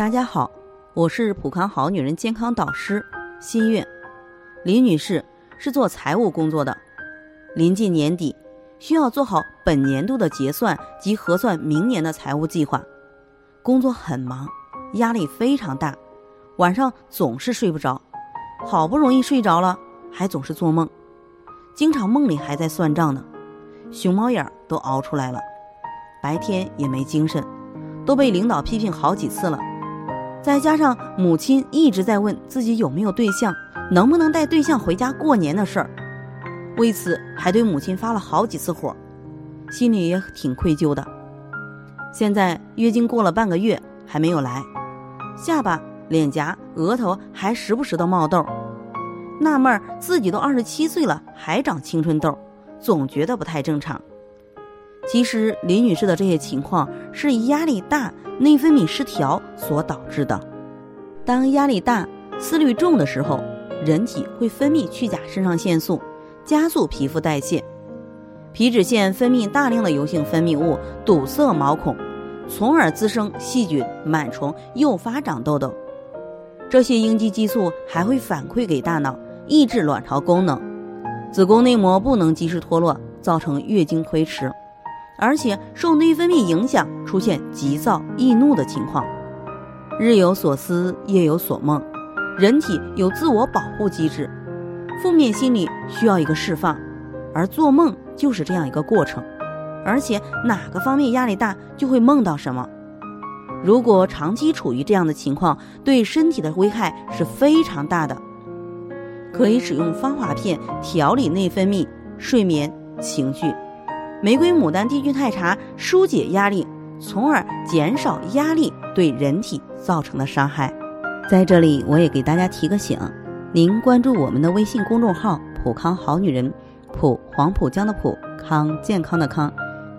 大家好，我是普康好女人健康导师新月。李女士是做财务工作的，临近年底，需要做好本年度的结算及核算明年的财务计划，工作很忙，压力非常大，晚上总是睡不着，好不容易睡着了，还总是做梦，经常梦里还在算账呢，熊猫眼都熬出来了，白天也没精神，都被领导批评好几次了。再加上母亲一直在问自己有没有对象，能不能带对象回家过年的事儿，为此还对母亲发了好几次火，心里也挺愧疚的。现在月经过了半个月还没有来，下巴、脸颊、额头还时不时的冒痘，纳闷自己都二十七岁了还长青春痘，总觉得不太正常。其实林女士的这些情况是压力大。内分泌失调所导致的。当压力大、思虑重的时候，人体会分泌去甲肾上腺素，加速皮肤代谢，皮脂腺分泌大量的油性分泌物，堵塞毛孔，从而滋生细菌、螨虫，诱发长痘痘。这些应激激素还会反馈给大脑，抑制卵巢功能，子宫内膜不能及时脱落，造成月经推迟。而且受内分泌影响，出现急躁易怒的情况，日有所思，夜有所梦，人体有自我保护机制，负面心理需要一个释放，而做梦就是这样一个过程。而且哪个方面压力大，就会梦到什么。如果长期处于这样的情况，对身体的危害是非常大的。可以使用芳华片调理内分泌、睡眠、情绪。玫瑰牡丹低聚肽茶疏解压力，从而减少压力对人体造成的伤害。在这里，我也给大家提个醒：您关注我们的微信公众号“普康好女人”，普黄浦江的普康健康的康，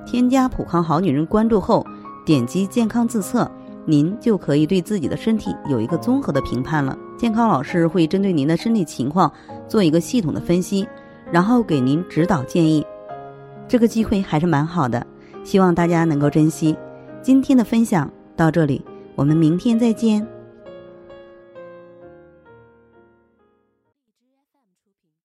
添加“普康好女人”关注后，点击健康自测，您就可以对自己的身体有一个综合的评判了。健康老师会针对您的身体情况做一个系统的分析，然后给您指导建议。这个机会还是蛮好的，希望大家能够珍惜。今天的分享到这里，我们明天再见。